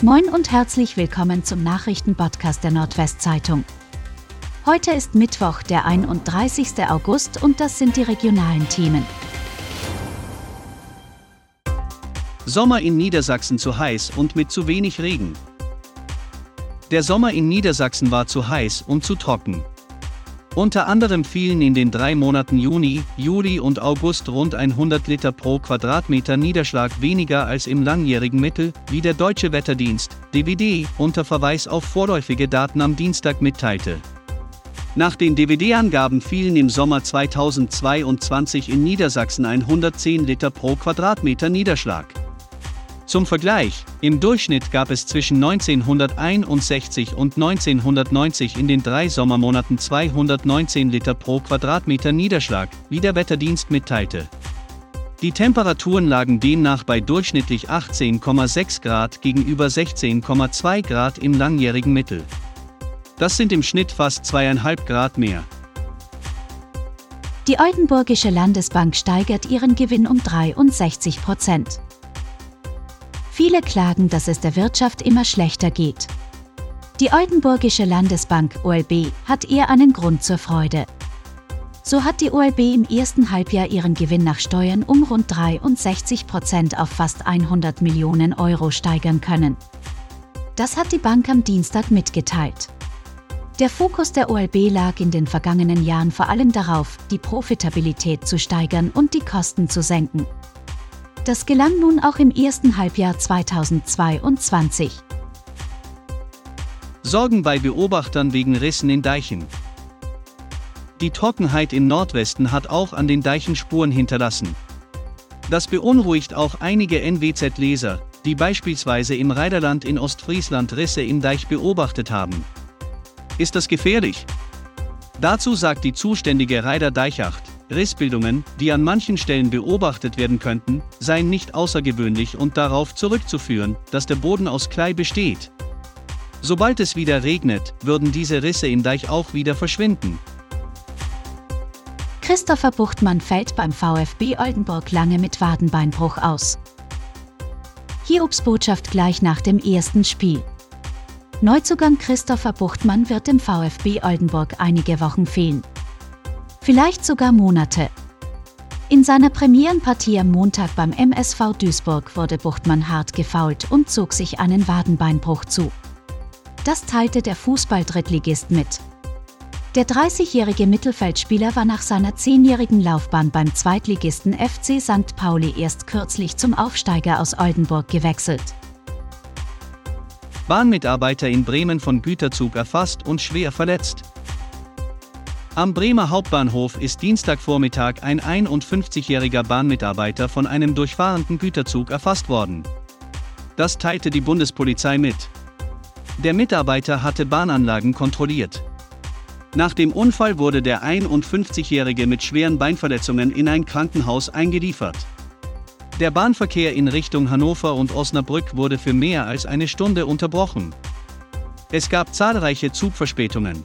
Moin und herzlich willkommen zum Nachrichtenpodcast der Nordwestzeitung. Heute ist Mittwoch, der 31. August und das sind die regionalen Themen. Sommer in Niedersachsen zu heiß und mit zu wenig Regen. Der Sommer in Niedersachsen war zu heiß und zu trocken. Unter anderem fielen in den drei Monaten Juni, Juli und August rund 100 Liter pro Quadratmeter Niederschlag weniger als im langjährigen Mittel, wie der Deutsche Wetterdienst, DWD, unter Verweis auf vorläufige Daten am Dienstag mitteilte. Nach den DWD-Angaben fielen im Sommer 2022 in Niedersachsen 110 Liter pro Quadratmeter Niederschlag. Zum Vergleich, im Durchschnitt gab es zwischen 1961 und 1990 in den drei Sommermonaten 219 Liter pro Quadratmeter Niederschlag, wie der Wetterdienst mitteilte. Die Temperaturen lagen demnach bei durchschnittlich 18,6 Grad gegenüber 16,2 Grad im langjährigen Mittel. Das sind im Schnitt fast zweieinhalb Grad mehr. Die Oldenburgische Landesbank steigert ihren Gewinn um 63 Prozent. Viele klagen, dass es der Wirtschaft immer schlechter geht. Die Oldenburgische Landesbank OLB hat eher einen Grund zur Freude. So hat die OLB im ersten Halbjahr ihren Gewinn nach Steuern um rund 63 Prozent auf fast 100 Millionen Euro steigern können. Das hat die Bank am Dienstag mitgeteilt. Der Fokus der OLB lag in den vergangenen Jahren vor allem darauf, die Profitabilität zu steigern und die Kosten zu senken. Das gelang nun auch im ersten Halbjahr 2022. Sorgen bei Beobachtern wegen Rissen in Deichen. Die Trockenheit im Nordwesten hat auch an den Deichen Spuren hinterlassen. Das beunruhigt auch einige NWZ-Leser, die beispielsweise im Reiderland in Ostfriesland Risse im Deich beobachtet haben. Ist das gefährlich? Dazu sagt die zuständige Reider Deichacht, Rissbildungen, die an manchen Stellen beobachtet werden könnten, seien nicht außergewöhnlich und darauf zurückzuführen, dass der Boden aus Klei besteht. Sobald es wieder regnet, würden diese Risse im Deich auch wieder verschwinden. Christopher Buchtmann fällt beim VfB Oldenburg lange mit Wadenbeinbruch aus. Hiobs Botschaft gleich nach dem ersten Spiel. Neuzugang Christopher Buchtmann wird dem VfB Oldenburg einige Wochen fehlen vielleicht sogar Monate. In seiner Premierenpartie am Montag beim MSV Duisburg wurde Buchtmann hart gefault und zog sich einen Wadenbeinbruch zu. Das teilte der Fußball-Drittligist mit. Der 30-jährige Mittelfeldspieler war nach seiner zehnjährigen Laufbahn beim Zweitligisten FC St. Pauli erst kürzlich zum Aufsteiger aus Oldenburg gewechselt. Bahnmitarbeiter in Bremen von Güterzug erfasst und schwer verletzt. Am Bremer Hauptbahnhof ist Dienstagvormittag ein 51-jähriger Bahnmitarbeiter von einem durchfahrenden Güterzug erfasst worden. Das teilte die Bundespolizei mit. Der Mitarbeiter hatte Bahnanlagen kontrolliert. Nach dem Unfall wurde der 51-jährige mit schweren Beinverletzungen in ein Krankenhaus eingeliefert. Der Bahnverkehr in Richtung Hannover und Osnabrück wurde für mehr als eine Stunde unterbrochen. Es gab zahlreiche Zugverspätungen.